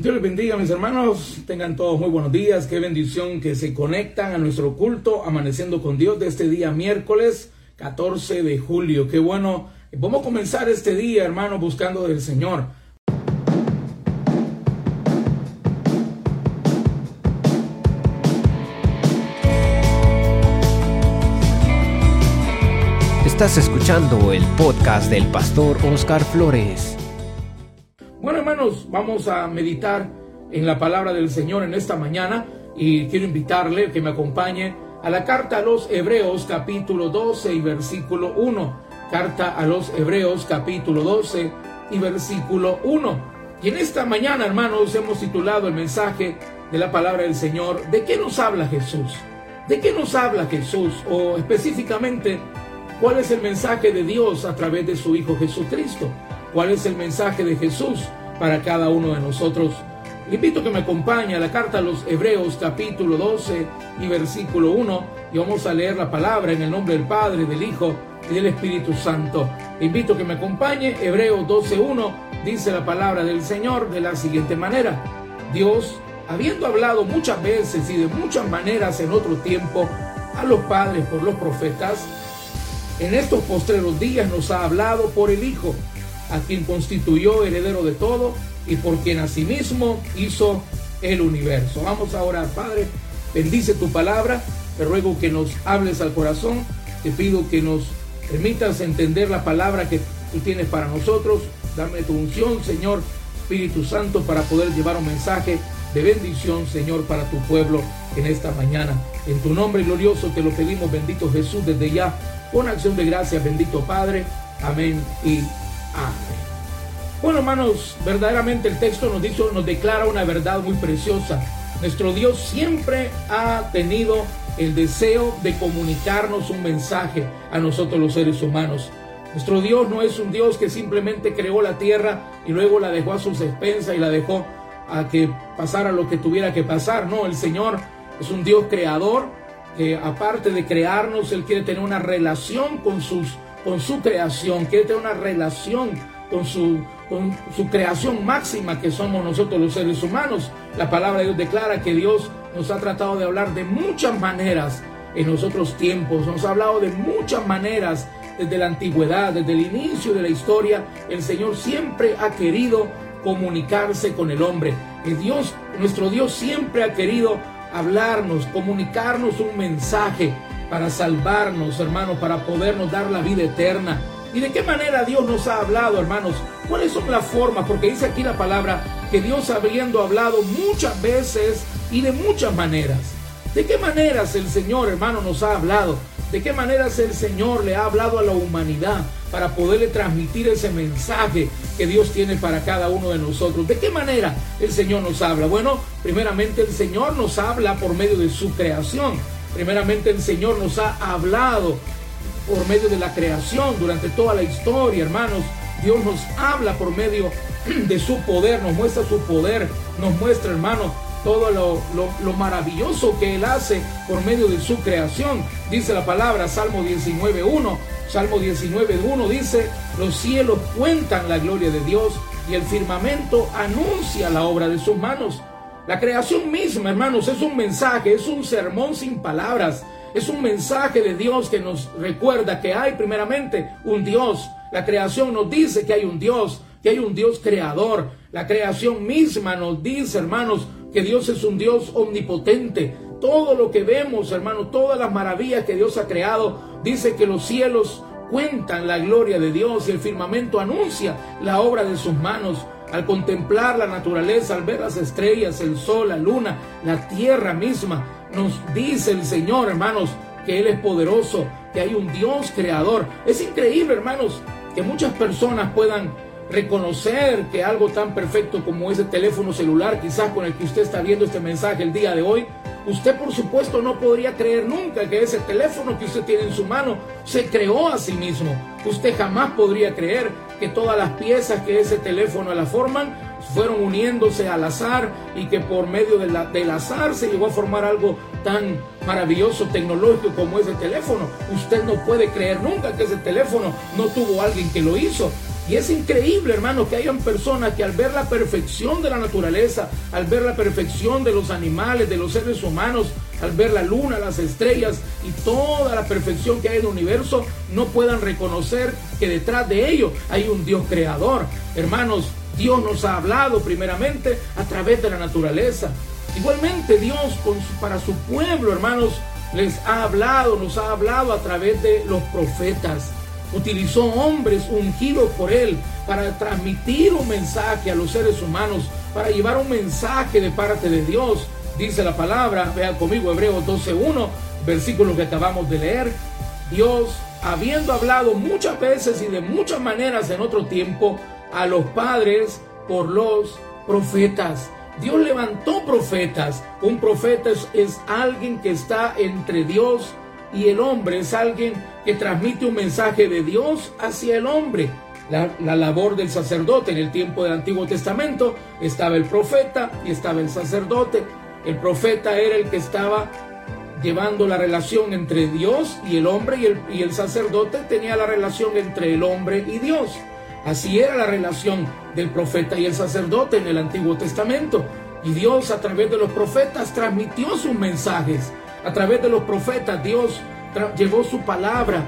Dios les bendiga, mis hermanos. Tengan todos muy buenos días. Qué bendición que se conectan a nuestro culto Amaneciendo con Dios de este día miércoles 14 de julio. Qué bueno. Vamos a comenzar este día, hermano, buscando del Señor. Estás escuchando el podcast del pastor Oscar Flores. Bueno, hermanos, vamos a meditar en la palabra del Señor en esta mañana y quiero invitarle que me acompañe a la carta a los Hebreos capítulo 12 y versículo 1. Carta a los Hebreos capítulo 12 y versículo 1. Y en esta mañana, hermanos, hemos titulado el mensaje de la palabra del Señor, ¿de qué nos habla Jesús? ¿De qué nos habla Jesús? O específicamente, ¿cuál es el mensaje de Dios a través de su Hijo Jesucristo? Cuál es el mensaje de Jesús para cada uno de nosotros. Invito a que me acompañe a la carta a los Hebreos capítulo 12 y versículo 1 y vamos a leer la palabra en el nombre del Padre, del Hijo y del Espíritu Santo. Invito a que me acompañe. Hebreos 12.1 dice la palabra del Señor de la siguiente manera. Dios, habiendo hablado muchas veces y de muchas maneras en otro tiempo a los padres por los profetas, en estos postreros días nos ha hablado por el Hijo a quien constituyó heredero de todo y por quien asimismo hizo el universo. Vamos ahora, Padre, bendice tu palabra, te ruego que nos hables al corazón, te pido que nos permitas entender la palabra que tú tienes para nosotros, dame tu unción, Señor Espíritu Santo, para poder llevar un mensaje de bendición, Señor, para tu pueblo en esta mañana. En tu nombre glorioso te lo pedimos, bendito Jesús, desde ya, con acción de gracias, bendito Padre. Amén y bueno, hermanos, verdaderamente el texto nos, dice, nos declara una verdad muy preciosa. Nuestro Dios siempre ha tenido el deseo de comunicarnos un mensaje a nosotros los seres humanos. Nuestro Dios no es un Dios que simplemente creó la tierra y luego la dejó a sus expensas y la dejó a que pasara lo que tuviera que pasar. No, el Señor es un Dios creador que aparte de crearnos, Él quiere tener una relación con sus con su creación, quiere tener una relación con su, con su creación máxima que somos nosotros los seres humanos. La palabra de Dios declara que Dios nos ha tratado de hablar de muchas maneras en los otros tiempos, nos ha hablado de muchas maneras desde la antigüedad, desde el inicio de la historia. El Señor siempre ha querido comunicarse con el hombre. El Dios, nuestro Dios siempre ha querido hablarnos, comunicarnos un mensaje para salvarnos, hermanos, para podernos dar la vida eterna. ¿Y de qué manera Dios nos ha hablado, hermanos? ¿Cuáles son las formas? Porque dice aquí la palabra que Dios habiendo hablado muchas veces y de muchas maneras. ¿De qué maneras el Señor, hermano, nos ha hablado? ¿De qué maneras el Señor le ha hablado a la humanidad para poderle transmitir ese mensaje que Dios tiene para cada uno de nosotros? ¿De qué manera el Señor nos habla? Bueno, primeramente el Señor nos habla por medio de su creación. Primeramente el Señor nos ha hablado por medio de la creación durante toda la historia, hermanos. Dios nos habla por medio de su poder, nos muestra su poder, nos muestra, hermanos, todo lo, maravilloso que Él hace por medio de su creación. Dice la palabra, Salmo 19.1, Salmo 19.1 dice, los cielos cuentan la gloria de Dios y el firmamento anuncia la obra de sus manos. La creación misma, hermanos, es un mensaje, es un sermón sin palabras. Es un mensaje de Dios que nos recuerda que hay primeramente un Dios. La creación nos dice que hay un Dios, que hay un Dios creador. La creación misma nos dice, hermanos, que Dios es un Dios omnipotente. Todo lo que vemos, hermanos, todas las maravillas que Dios ha creado, dice que los cielos cuentan la gloria de Dios y el firmamento anuncia la obra de sus manos al contemplar la naturaleza, al ver las estrellas, el sol, la luna, la tierra misma, nos dice el Señor, hermanos, que Él es poderoso, que hay un Dios creador. Es increíble, hermanos, que muchas personas puedan reconocer que algo tan perfecto como ese teléfono celular, quizás con el que usted está viendo este mensaje el día de hoy, usted por supuesto no podría creer nunca que ese teléfono que usted tiene en su mano se creó a sí mismo. Usted jamás podría creer que todas las piezas que ese teléfono la forman fueron uniéndose al azar y que por medio de la, del azar se llegó a formar algo tan maravilloso tecnológico como ese teléfono. Usted no puede creer nunca que ese teléfono no tuvo alguien que lo hizo. Y es increíble, hermanos, que hayan personas que al ver la perfección de la naturaleza, al ver la perfección de los animales, de los seres humanos, al ver la luna, las estrellas y toda la perfección que hay en el universo, no puedan reconocer que detrás de ello hay un Dios creador. Hermanos, Dios nos ha hablado primeramente a través de la naturaleza. Igualmente Dios para su pueblo, hermanos, les ha hablado, nos ha hablado a través de los profetas utilizó hombres ungidos por él para transmitir un mensaje a los seres humanos, para llevar un mensaje de parte de Dios. Dice la palabra, vean conmigo Hebreos 12.1, versículo que acabamos de leer. Dios, habiendo hablado muchas veces y de muchas maneras en otro tiempo a los padres por los profetas. Dios levantó profetas. Un profeta es, es alguien que está entre Dios y el hombre es alguien que transmite un mensaje de Dios hacia el hombre. La, labor del sacerdote en el tiempo del Antiguo Testamento estaba el profeta y estaba el sacerdote. El profeta era el que estaba llevando la relación entre Dios y el hombre y el, sacerdote tenía la relación entre el hombre y Dios. Así era la relación del profeta y el sacerdote en el Antiguo Testamento. Y Dios a través de los profetas transmitió sus mensajes a través de los profetas, Dios llevó su palabra,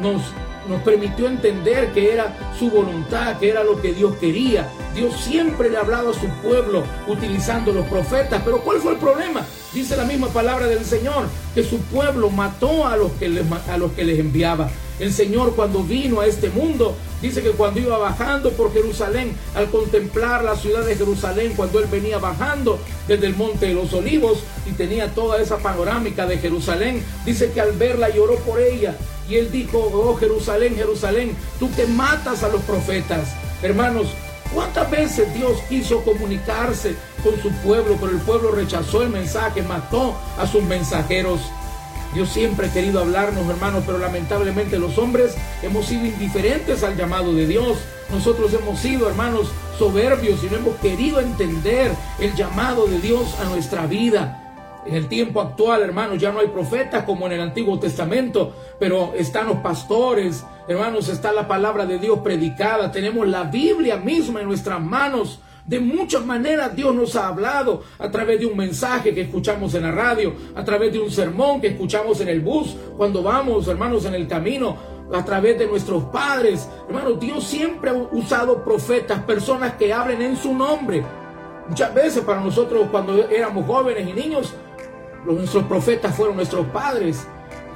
nos, nos permitió entender que era su voluntad, que era lo que Dios quería. Dios siempre le hablaba a su pueblo utilizando los profetas. Pero ¿cuál fue el problema? Dice la misma palabra del Señor, que su pueblo mató a los que les, a los que les enviaba. El Señor cuando vino a este mundo, dice que cuando iba bajando por Jerusalén, al contemplar la ciudad de Jerusalén, cuando él venía bajando desde el monte de los olivos y tenía toda esa panorámica de Jerusalén, dice que al verla lloró por ella. Y él dijo, oh Jerusalén, Jerusalén, tú que matas a los profetas. Hermanos, ¿cuántas veces Dios quiso comunicarse con su pueblo, pero el pueblo rechazó el mensaje, mató a sus mensajeros? Dios siempre ha querido hablarnos, hermanos, pero lamentablemente los hombres hemos sido indiferentes al llamado de Dios. Nosotros hemos sido, hermanos, soberbios y no hemos querido entender el llamado de Dios a nuestra vida. En el tiempo actual, hermanos, ya no hay profetas como en el Antiguo Testamento, pero están los pastores, hermanos, está la palabra de Dios predicada, tenemos la Biblia misma en nuestras manos de muchas maneras Dios nos ha hablado a través de un mensaje que escuchamos en la radio, a través de un sermón que escuchamos en el bus, cuando vamos, hermanos, en el camino, a través de nuestros padres. Hermanos, Dios siempre ha usado profetas, personas que hablen en su nombre. Muchas veces para nosotros cuando éramos jóvenes y niños, nuestros profetas fueron nuestros padres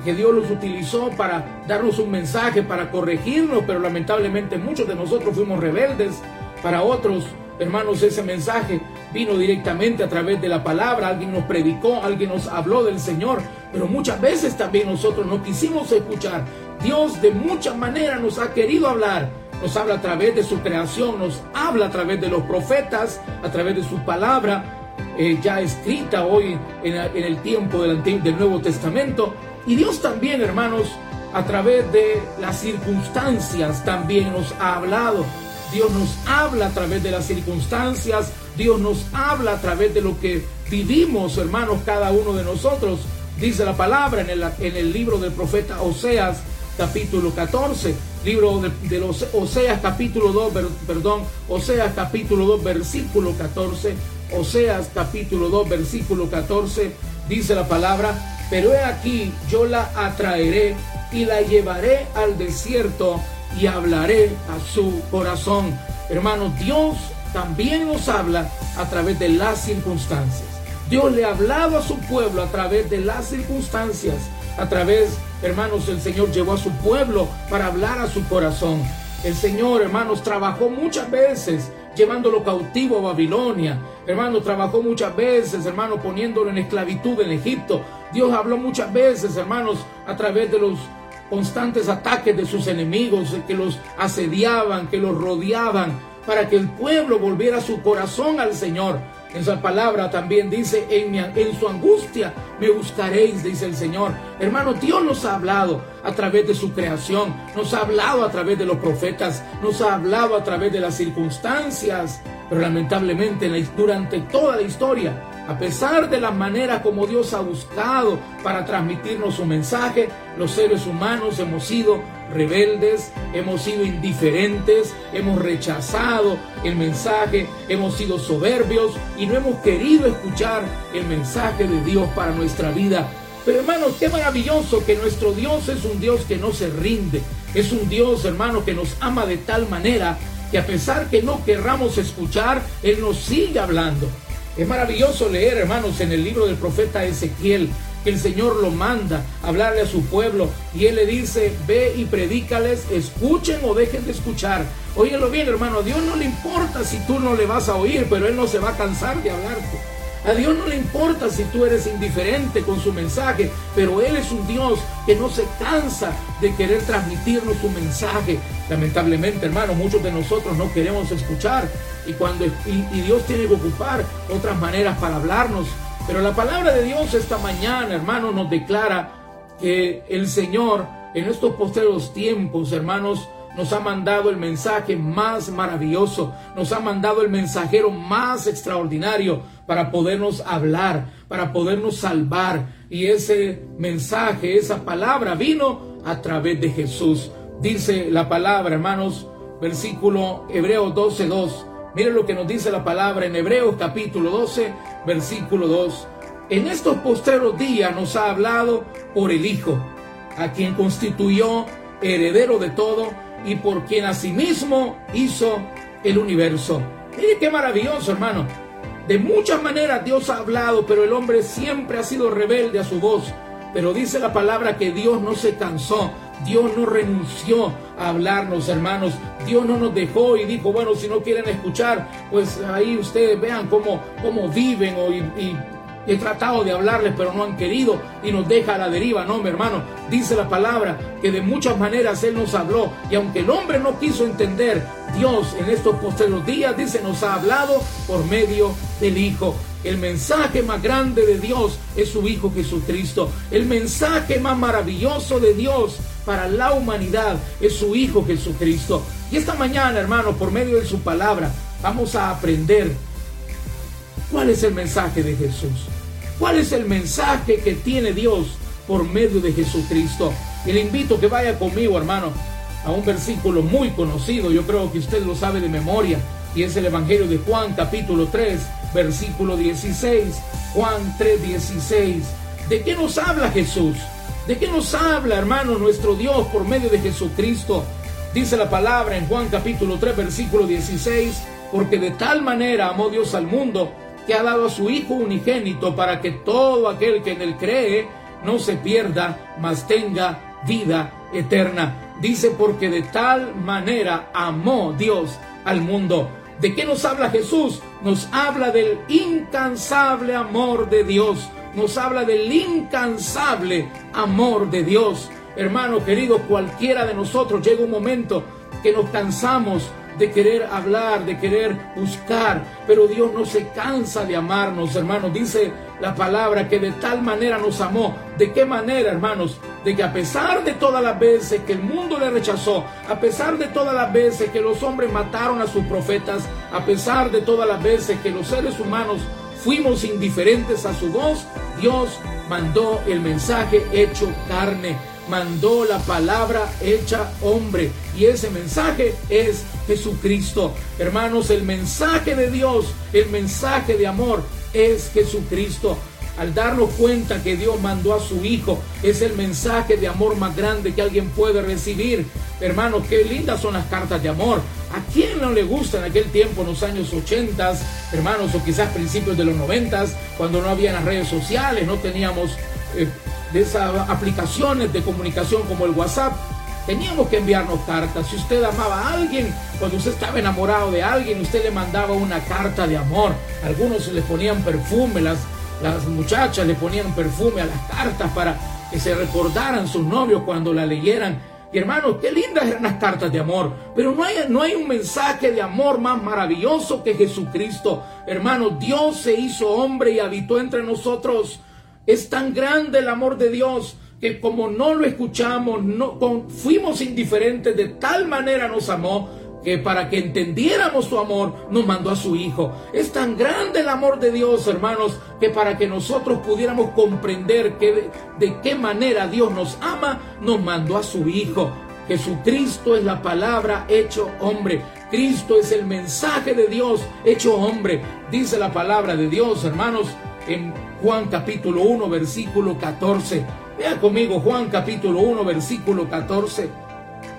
que Dios los utilizó para darnos un mensaje, para corregirnos, pero lamentablemente muchos de nosotros fuimos rebeldes. Para otros Hermanos, ese mensaje vino directamente a través de la palabra, alguien nos predicó, alguien nos habló del Señor, pero muchas veces también nosotros no quisimos escuchar. Dios de muchas maneras nos ha querido hablar, nos habla a través de su creación, nos habla a través de los profetas, a través de su palabra, eh, ya escrita hoy en, el tiempo del, Nuevo Testamento. Y Dios también, hermanos, a través de las circunstancias también nos ha hablado. Dios nos habla a través de las circunstancias, Dios nos habla a través de lo que vivimos, hermanos, cada uno de nosotros. Dice la palabra en el, en el libro del profeta Oseas, capítulo 14, libro de, los Oseas, capítulo 2, perdón, Oseas, capítulo 2, versículo 14, Oseas, capítulo 2, versículo 14, dice la palabra, pero he aquí, yo la atraeré y la llevaré al desierto y hablaré a su corazón. Hermanos, Dios también nos habla a través de las circunstancias. Dios le ha hablado a su pueblo a través de las circunstancias. A través, hermanos, el Señor llevó a su pueblo para hablar a su corazón. El Señor, hermanos, trabajó muchas veces llevándolo cautivo a Babilonia. Hermano, trabajó muchas veces, hermano, poniéndolo en esclavitud en Egipto. Dios habló muchas veces, hermanos, a través de los constantes ataques de sus enemigos que los asediaban, que los rodeaban, para que el pueblo volviera su corazón al Señor. En su palabra también dice, en, en su angustia me buscaréis, dice el Señor. Hermano, Dios nos ha hablado a través de su creación, nos ha hablado a través de los profetas, nos ha hablado a través de las circunstancias, pero lamentablemente durante toda la historia a pesar de la manera como Dios ha buscado para transmitirnos su mensaje, los seres humanos hemos sido rebeldes, hemos sido indiferentes, hemos rechazado el mensaje, hemos sido soberbios y no hemos querido escuchar el mensaje de Dios para nuestra vida. Pero hermanos, qué maravilloso que nuestro Dios es un Dios que no se rinde, es un Dios, hermano, que nos ama de tal manera que a pesar que no querramos escuchar, Él nos sigue hablando. Es maravilloso leer, hermanos, en el libro del profeta Ezequiel, que el Señor lo manda a hablarle a su pueblo y Él le dice, ve y predícales, escuchen o dejen de escuchar. Óyelo bien, hermano, a Dios no le importa si tú no le vas a oír, pero Él no se va a cansar de hablarte. A Dios no le importa si tú eres indiferente con su mensaje, pero Él es un Dios que no se cansa de querer transmitirnos su mensaje. Lamentablemente, hermano, muchos de nosotros no queremos escuchar y, cuando, y, Dios tiene que ocupar otras maneras para hablarnos. Pero la palabra de Dios esta mañana, hermano, nos declara que el Señor en estos posteros tiempos, hermanos, nos ha mandado el mensaje más maravilloso, nos ha mandado el mensajero más extraordinario para podernos hablar, para podernos salvar. Y ese mensaje, esa palabra vino a través de Jesús. Dice la palabra, hermanos, versículo Hebreo 12.2. Miren lo que nos dice la palabra en Hebreos capítulo 12, versículo 2. En estos postreros días nos ha hablado por el Hijo, a quien constituyó heredero de todo y por quien asimismo hizo el universo. Mire qué maravilloso, hermano. De muchas maneras Dios ha hablado, pero el hombre siempre ha sido rebelde a su voz. Pero dice la palabra que Dios no se cansó, Dios no renunció a hablarnos, hermanos. Dios no nos dejó y dijo, bueno, si no quieren escuchar, pues ahí ustedes vean cómo, cómo viven o, y He tratado de hablarles, pero no han querido y nos deja a la deriva. No, mi hermano, dice la palabra que de muchas maneras Él nos habló. Y aunque el hombre no quiso entender, Dios en estos posteriores días, dice, nos ha hablado por medio del Hijo. El mensaje más grande de Dios es su Hijo Jesucristo. El mensaje más maravilloso de Dios para la humanidad es su Hijo Jesucristo. Y esta mañana, hermano, por medio de su palabra, vamos a aprender ¿Cuál es el mensaje de Jesús? ¿Cuál es el mensaje que tiene Dios por medio de Jesucristo? Y le invito a que vaya conmigo, hermano, a un versículo muy conocido, yo creo que usted lo sabe de memoria, y es el Evangelio de Juan capítulo 3, versículo 16. Juan 3, 16. ¿De qué nos habla Jesús? ¿De qué nos habla, hermano, nuestro Dios por medio de Jesucristo? Dice la palabra en Juan capítulo 3, versículo 16, porque de tal manera amó Dios al mundo que ha dado a su Hijo unigénito para que todo aquel que en él cree no se pierda, mas tenga vida eterna. Dice porque de tal manera amó Dios al mundo. ¿De qué nos habla Jesús? Nos habla del incansable amor de Dios. Nos habla del incansable amor de Dios. Hermano querido, cualquiera de nosotros llega un momento que nos cansamos de querer hablar, de querer buscar, pero Dios no se cansa de amarnos, hermanos. Dice la palabra que de tal manera nos amó. ¿De qué manera, hermanos? De que a pesar de todas las veces que el mundo le rechazó, a pesar de todas las veces que los hombres mataron a sus profetas, a pesar de todas las veces que los seres humanos fuimos indiferentes a su voz, Dios mandó el mensaje hecho carne mandó la palabra hecha hombre. Y ese mensaje es Jesucristo. Hermanos, el mensaje de Dios, el mensaje de amor es Jesucristo. Al darnos cuenta que Dios mandó a su Hijo, es el mensaje de amor más grande que alguien puede recibir. Hermanos, qué lindas son las cartas de amor. ¿A quién no le gusta en aquel tiempo, en los años 80, hermanos, o quizás principios de los 90, cuando no había las redes sociales, no teníamos eh, de esas aplicaciones de comunicación como el WhatsApp, teníamos que enviarnos cartas. Si usted amaba a alguien, cuando usted estaba enamorado de alguien, usted le mandaba una carta de amor. Algunos le ponían perfume, las, las muchachas le ponían perfume a las cartas para que se recordaran sus novios cuando la leyeran. Y hermanos, qué lindas eran las cartas de amor. Pero no hay, no hay un mensaje de amor más maravilloso que Jesucristo. Hermanos, Dios se hizo hombre y habitó entre nosotros. Es tan grande el amor de Dios que como no lo escuchamos, no, fuimos indiferentes, de tal manera nos amó que para que entendiéramos su amor nos mandó a su Hijo. Es tan grande el amor de Dios, hermanos, que para que nosotros pudiéramos comprender que de, qué manera Dios nos ama, nos mandó a su Hijo. Jesucristo es la palabra hecho hombre. Cristo es el mensaje de Dios hecho hombre. Dice la palabra de Dios, hermanos, en Juan capítulo 1, versículo 14. Vea conmigo Juan capítulo 1, versículo 14.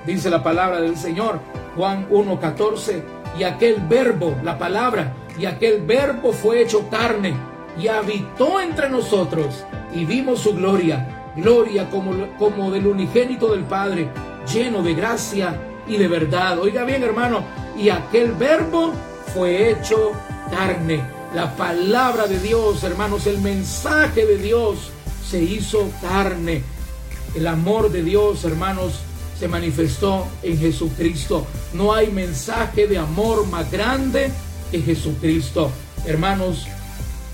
Dice la palabra del Señor, Juan 1, 14. Y aquel verbo, la palabra, y aquel verbo fue hecho carne y habitó entre nosotros y vimos su gloria, gloria como, como del unigénito del Padre, lleno de gracia y de verdad. Oiga bien, hermano, y aquel verbo fue hecho carne. La palabra de Dios, hermanos, el mensaje de Dios se hizo carne. El amor de Dios, hermanos, se manifestó en Jesucristo. No hay mensaje de amor más grande que Jesucristo. Hermanos,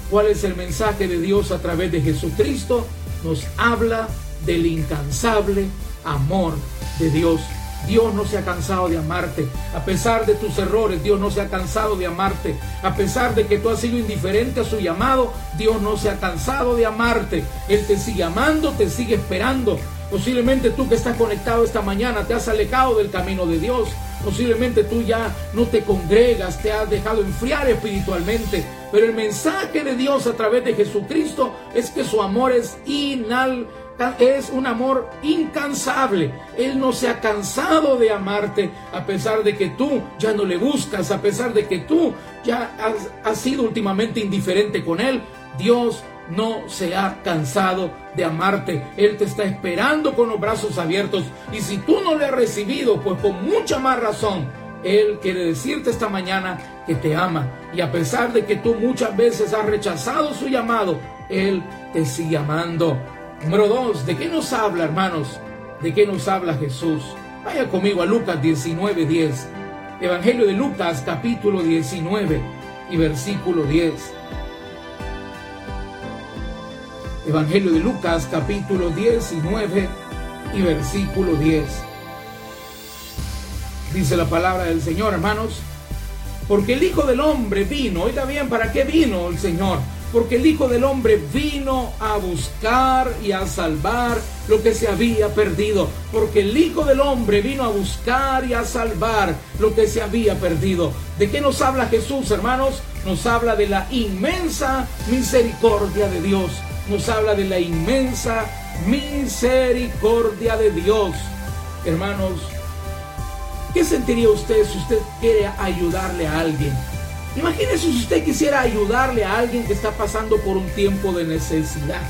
¿cuál es el mensaje de Dios a través de Jesucristo? Nos habla del incansable amor de Dios Dios no se ha cansado de amarte. A pesar de tus errores, Dios no se ha cansado de amarte. A pesar de que tú has sido indiferente a su llamado, Dios no se ha cansado de amarte. Él te sigue amando, te sigue esperando. Posiblemente tú que estás conectado esta mañana te has alejado del camino de Dios. Posiblemente tú ya no te congregas, te has dejado enfriar espiritualmente. Pero el mensaje de Dios a través de Jesucristo es que su amor es inal es un amor incansable. Él no se ha cansado de amarte a pesar de que tú ya no le buscas, a pesar de que tú ya has, sido últimamente indiferente con Él. Dios no se ha cansado de amarte. Él te está esperando con los brazos abiertos. Y si tú no le has recibido, pues con mucha más razón, Él quiere decirte esta mañana que te ama. Y a pesar de que tú muchas veces has rechazado su llamado, Él te sigue amando. Número dos, ¿de qué nos habla, hermanos? ¿De qué nos habla Jesús? Vaya conmigo a Lucas 19, 10. Evangelio de Lucas, capítulo 19 y versículo 10. Evangelio de Lucas, capítulo 19 y versículo 10. Dice la palabra del Señor, hermanos, porque el Hijo del Hombre vino, oiga bien, ¿para qué vino el Señor? porque el Hijo del Hombre vino a buscar y a salvar lo que se había perdido, porque el Hijo del Hombre vino a buscar y a salvar lo que se había perdido. ¿De qué nos habla Jesús, hermanos? Nos habla de la inmensa misericordia de Dios, nos habla de la inmensa misericordia de Dios. Hermanos, ¿qué sentiría usted si usted quiere ayudarle a alguien? Imagínese si usted quisiera ayudarle a alguien que está pasando por un tiempo de necesidad.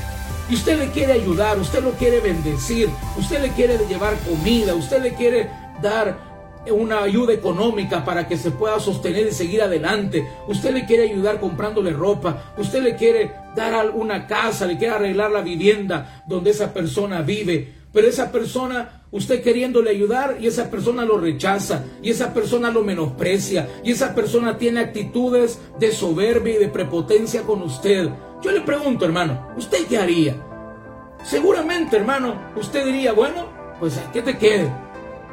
Y usted le quiere ayudar, usted lo quiere bendecir, usted le quiere llevar comida, usted le quiere dar una ayuda económica para que se pueda sostener y seguir adelante. Usted le quiere ayudar comprándole ropa. Usted le quiere dar una casa, le quiere arreglar la vivienda donde esa persona vive. Pero esa persona, usted queriéndole ayudar y esa persona lo rechaza y esa persona lo menosprecia y esa persona tiene actitudes de soberbia y de prepotencia con usted. Yo le pregunto, hermano, ¿usted qué haría? Seguramente, hermano, usted diría, bueno, pues ¿qué te quede?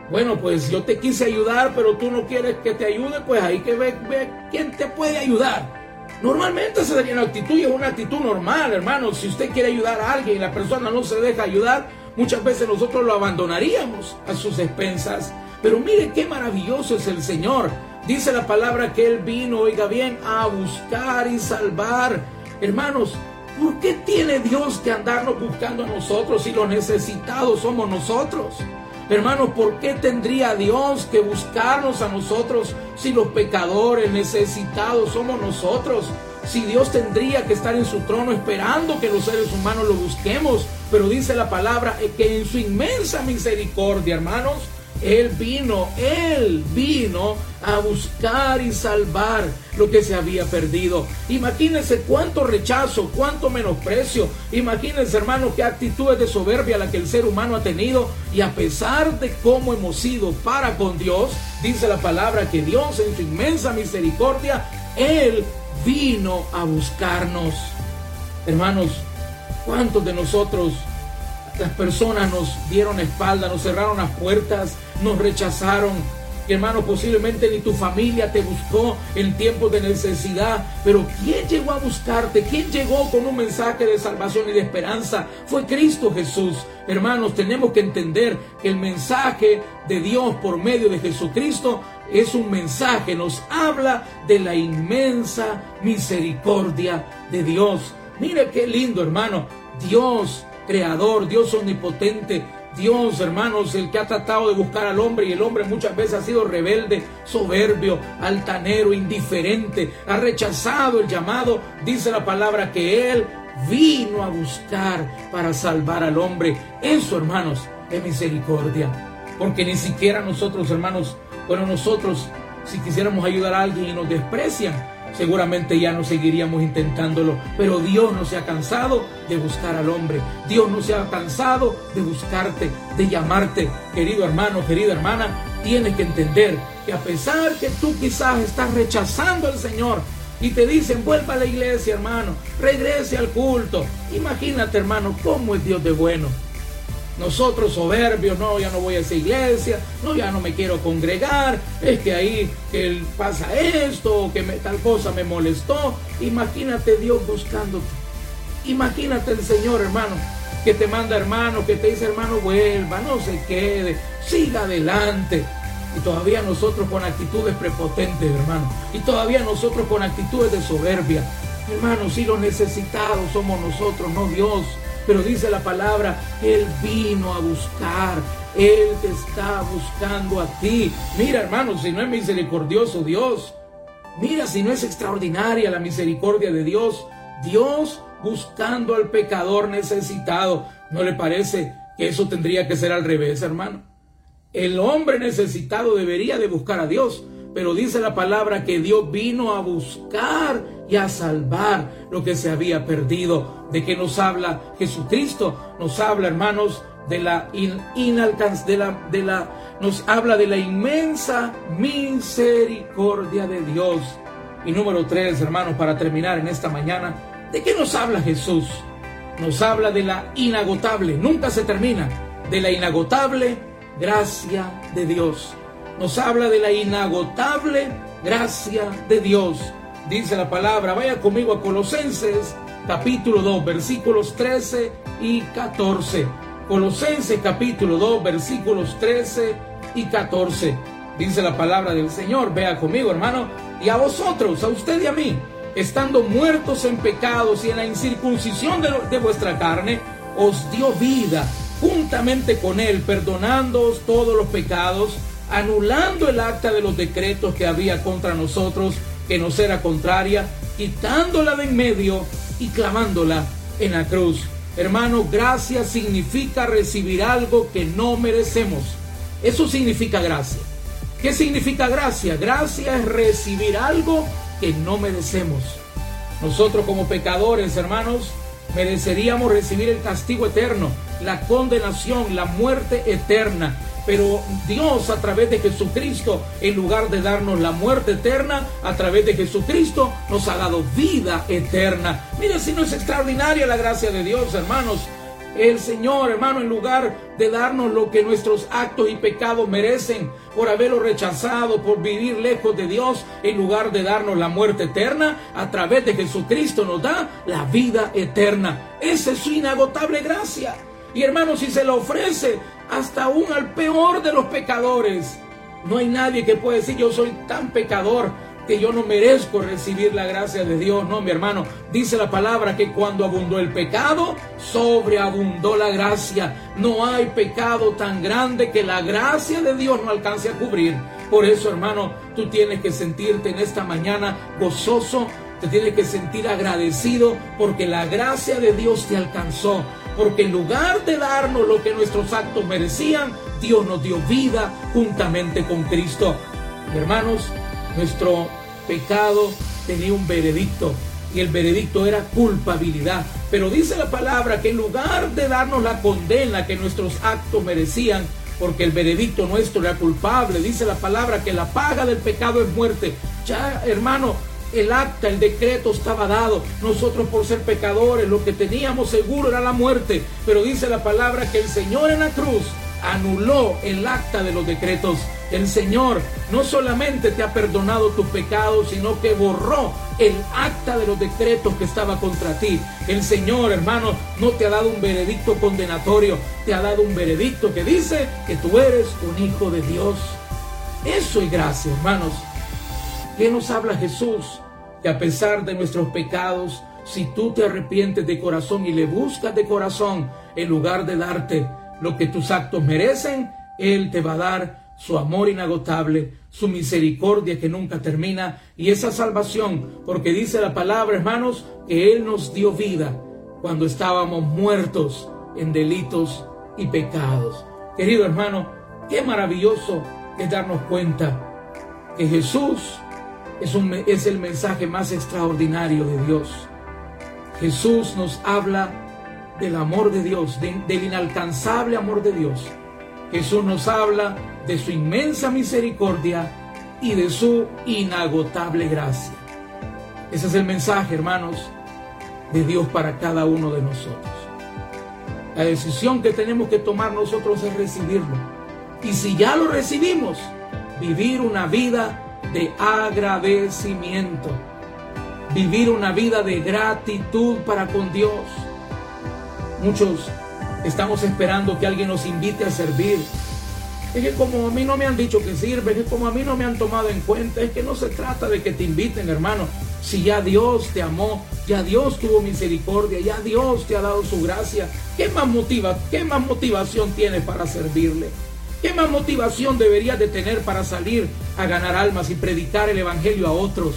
Bueno, pues yo te quise ayudar, pero tú no quieres que te ayude, pues ahí que ve, ve quién te puede ayudar. Normalmente esa sería una actitud y es una actitud normal, hermano. Si usted quiere ayudar a alguien y la persona no se deja ayudar, Muchas veces nosotros lo abandonaríamos a sus expensas. Pero mire qué maravilloso es el Señor. Dice la palabra que Él vino, oiga bien, a buscar y salvar. Hermanos, ¿por qué tiene Dios que andarnos buscando a nosotros si los necesitados somos nosotros? Hermanos, ¿por qué tendría Dios que buscarnos a nosotros si los pecadores necesitados somos nosotros? Si Dios tendría que estar en su trono esperando que los seres humanos lo busquemos, pero dice la palabra que en su inmensa misericordia, hermanos, Él vino, Él vino a buscar y salvar lo que se había perdido. Imagínense cuánto rechazo, cuánto menosprecio. Imagínense, hermanos, qué actitudes de soberbia la que el ser humano ha tenido. Y a pesar de cómo hemos sido para con Dios, dice la palabra que Dios en su inmensa misericordia, Él vino a buscarnos. Hermanos, ¿cuántos de nosotros, las personas nos dieron espalda, nos cerraron las puertas, nos rechazaron? Y hermano, posiblemente ni tu familia te buscó en tiempos de necesidad. Pero ¿quién llegó a buscarte? ¿Quién llegó con un mensaje de salvación y de esperanza? Fue Cristo Jesús. Hermanos, tenemos que entender que el mensaje de Dios por medio de Jesucristo es un mensaje, nos habla de la inmensa misericordia de Dios. Mire qué lindo, hermano. Dios, creador, Dios omnipotente, Dios, hermanos, el que ha tratado de buscar al hombre y el hombre muchas veces ha sido rebelde, soberbio, altanero, indiferente, ha rechazado el llamado, dice la palabra que Él vino a buscar para salvar al hombre. Eso, hermanos, es misericordia. Porque ni siquiera nosotros, hermanos, bueno, nosotros, si quisiéramos ayudar a alguien y nos desprecian, seguramente ya no seguiríamos intentándolo. Pero Dios no se ha cansado de buscar al hombre. Dios no se ha cansado de buscarte, de llamarte. Querido hermano, querida hermana, tienes que entender que a pesar que tú quizás estás rechazando al Señor, y te dicen, vuelva a la iglesia, hermano, regrese al culto. Imagínate, hermano, cómo es Dios de bueno. Nosotros soberbios, no, ya no voy a esa iglesia, no, ya no me quiero congregar, es que ahí que pasa esto, que tal cosa me molestó. Imagínate Dios buscándote. Imagínate el Señor, hermano, que te manda hermano, que te dice hermano, vuelva, no se quede, siga adelante. Y todavía nosotros con actitudes prepotentes, hermano. Y todavía nosotros con actitudes de soberbia. Hermano, si los necesitados somos nosotros, no Dios. Pero dice la palabra, Él vino a buscar, Él te está buscando a ti. Mira hermano, si no es misericordioso Dios, mira si no es extraordinaria la misericordia de Dios, Dios buscando al pecador necesitado. ¿No le parece que eso tendría que ser al revés, hermano? El hombre necesitado debería de buscar a Dios, pero dice la palabra que Dios vino a buscar y a salvar lo que se había perdido. ¿De que nos habla Jesucristo? Nos habla, hermanos, de la de la de la nos habla de la inmensa misericordia de Dios. Y número tres, hermanos, para terminar en esta mañana, ¿de qué nos habla Jesús? Nos habla de la inagotable, nunca se termina, de la inagotable gracia de Dios. Nos habla de la inagotable gracia de Dios dice la palabra. Vaya conmigo a Colosenses capítulo 2, versículos 13 y 14. Colosenses capítulo 2, versículos 13 y 14. Dice la palabra del Señor. Vea conmigo, hermano. Y a vosotros, a usted y a mí, estando muertos en pecados y en la incircuncisión de, de vuestra carne, os dio vida juntamente con Él, perdonándoos todos los pecados, anulando el acta de los decretos que había contra nosotros que nos era contraria, quitándola de en medio y clamándola en la cruz. Hermano, gracia significa recibir algo que no merecemos. Eso significa gracia. ¿Qué significa gracia? Gracia es recibir algo que no merecemos. Nosotros como pecadores, hermanos, mereceríamos recibir el castigo eterno, la condenación, la muerte eterna. Pero Dios a través de Jesucristo, en lugar de darnos la muerte eterna, a través de Jesucristo nos ha dado vida eterna. Mire si no es extraordinaria la gracia de Dios, hermanos. El Señor, hermano, en lugar de darnos lo que nuestros actos y pecados merecen por haberlo rechazado, por vivir lejos de Dios, en lugar de darnos la muerte eterna, a través de Jesucristo nos da la vida eterna. Esa es su inagotable gracia. Y hermano, si se lo ofrece hasta aún al peor de los pecadores, no hay nadie que pueda decir yo soy tan pecador que yo no merezco recibir la gracia de Dios. No, mi hermano, dice la palabra que cuando abundó el pecado, sobreabundó la gracia. No hay pecado tan grande que la gracia de Dios no alcance a cubrir. Por eso, hermano, tú tienes que sentirte en esta mañana gozoso, te tienes que sentir agradecido porque la gracia de Dios te alcanzó. Porque en lugar de darnos lo que nuestros actos merecían, Dios nos dio vida juntamente con Cristo. Hermanos, nuestro pecado tenía un veredicto y el veredicto era culpabilidad. Pero dice la palabra que en lugar de darnos la condena que nuestros actos merecían, porque el veredicto nuestro era culpable, dice la palabra que la paga del pecado es muerte. Ya, hermano, el acta, el decreto estaba dado. Nosotros por ser pecadores, lo que teníamos seguro era la muerte. Pero dice la palabra que el Señor en la cruz anuló el acta de los decretos. El Señor no solamente te ha perdonado tu pecado, sino que borró el acta de los decretos que estaba contra ti. El Señor, hermano, no te ha dado un veredicto condenatorio, te ha dado un veredicto que dice que tú eres un hijo de Dios. Eso y gracia, hermanos. ¿Qué nos habla Jesús? Que a pesar de nuestros pecados, si tú te arrepientes de corazón y le buscas de corazón, en lugar de darte lo que tus actos merecen, Él te va a dar su amor inagotable, su misericordia que nunca termina y esa salvación, porque dice la palabra, hermanos, que Él nos dio vida cuando estábamos muertos en delitos y pecados. Querido hermano, qué maravilloso es darnos cuenta que Jesús es, un, es el mensaje más extraordinario de Dios. Jesús nos habla del amor de Dios, del inalcanzable amor de Dios. Jesús nos habla de su inmensa misericordia y de su inagotable gracia. Ese es el mensaje, hermanos, de Dios para cada uno de nosotros. La decisión que tenemos que tomar nosotros es recibirlo. Y si ya lo recibimos, vivir una vida de agradecimiento, vivir una vida de gratitud para con Dios. Muchos estamos esperando que alguien nos invite a servir. Es que como a mí no me han dicho que sirve, es que como a mí no me han tomado en cuenta, es que no se trata de que te inviten, hermano. Si ya Dios te amó, ya Dios tuvo misericordia, ya Dios te ha dado su gracia, ¿qué más motiva, qué más motivación tienes para servirle? ¿Qué más motivación deberías de tener para salir a ganar almas y predicar el evangelio a otros?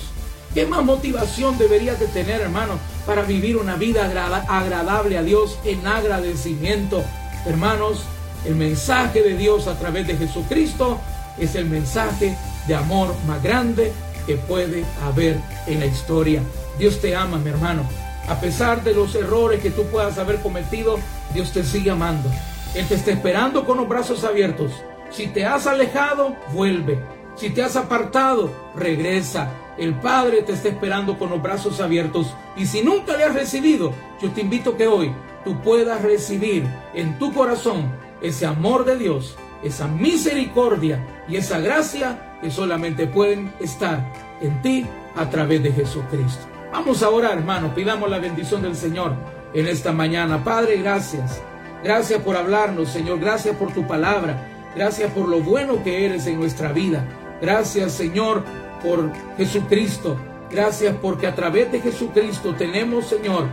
¿Qué más motivación deberías de tener, hermano, para vivir una vida agradable a Dios en agradecimiento? Hermanos, el mensaje de Dios a través de Jesucristo es el mensaje de amor más grande que puede haber en la historia. Dios te ama, mi hermano. A pesar de los errores que tú puedas haber cometido, Dios te sigue amando. Él te está esperando con los brazos abiertos. Si te has alejado, vuelve. Si te has apartado, regresa. El Padre te está esperando con los brazos abiertos. Y si nunca le has recibido, yo te invito que hoy tú puedas recibir en tu corazón ese amor de Dios, esa misericordia y esa gracia que solamente pueden estar en ti a través de Jesucristo. Vamos a orar, hermano. Pidamos la bendición del Señor en esta mañana. Padre, gracias. Gracias por hablarnos, Señor. Gracias por tu palabra. Gracias por lo bueno que eres en nuestra vida. Gracias, Señor, por Jesucristo. Gracias porque a través de Jesucristo tenemos, Señor,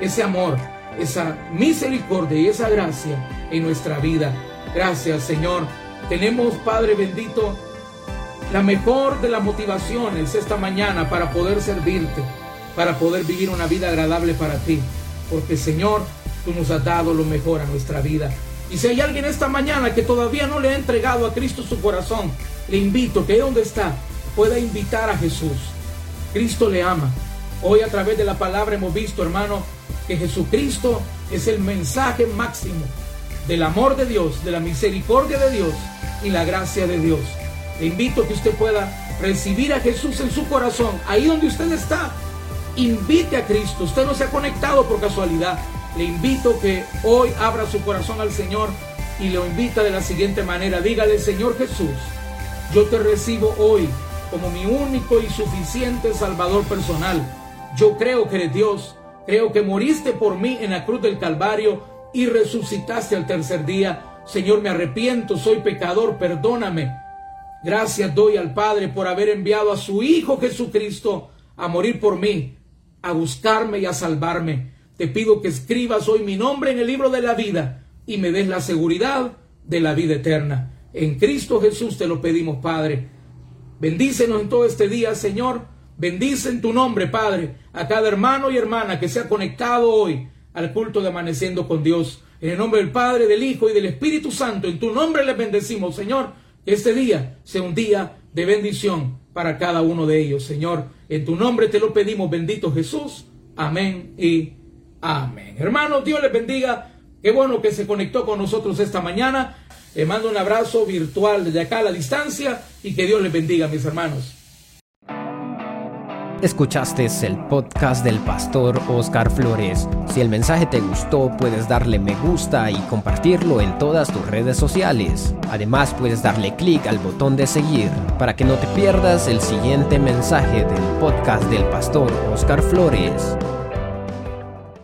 ese amor, esa misericordia y esa gracia en nuestra vida. Gracias, Señor. Tenemos, Padre bendito, la mejor de las motivaciones esta mañana para poder servirte, para poder vivir una vida agradable para ti. Porque, Señor, tú nos has dado lo mejor a nuestra vida. Y si hay alguien esta mañana que todavía no le ha entregado a Cristo su corazón, le invito que donde está pueda invitar a Jesús. Cristo le ama. Hoy a través de la palabra hemos visto, hermano, que Jesucristo es el mensaje máximo del amor de Dios, de la misericordia de Dios y la gracia de Dios. Le invito que usted pueda recibir a Jesús en su corazón, ahí donde usted está. Invite a Cristo. Usted no se ha conectado por casualidad. Le invito que hoy abra su corazón al Señor y lo invita de la siguiente manera. Dígale, Señor Jesús, yo te recibo hoy como mi único y suficiente Salvador personal. Yo creo que eres Dios, creo que moriste por mí en la cruz del Calvario y resucitaste al tercer día. Señor, me arrepiento, soy pecador, perdóname. Gracias doy al Padre por haber enviado a su Hijo Jesucristo a morir por mí, a buscarme y a salvarme. Te pido que escribas hoy mi nombre en el libro de la vida y me des la seguridad de la vida eterna. En Cristo Jesús te lo pedimos, Padre. Bendícenos en todo este día, Señor. Bendice en tu nombre, Padre, a cada hermano y hermana que se ha conectado hoy al culto de amaneciendo con Dios. En el nombre del Padre, del Hijo y del Espíritu Santo, en tu nombre les bendecimos, Señor. este día sea un día de bendición para cada uno de ellos, Señor. En tu nombre te lo pedimos, bendito Jesús. Amén y amén. Hermanos, Dios les bendiga. Qué bueno que se conectó con nosotros esta mañana. Le mando un abrazo virtual desde acá a la distancia y que Dios les bendiga, mis hermanos. Escuchaste el podcast del pastor Oscar Flores. Si el mensaje te gustó, puedes darle me gusta y compartirlo en todas tus redes sociales. Además, puedes darle clic al botón de seguir para que no te pierdas el siguiente mensaje del podcast del pastor Oscar Flores.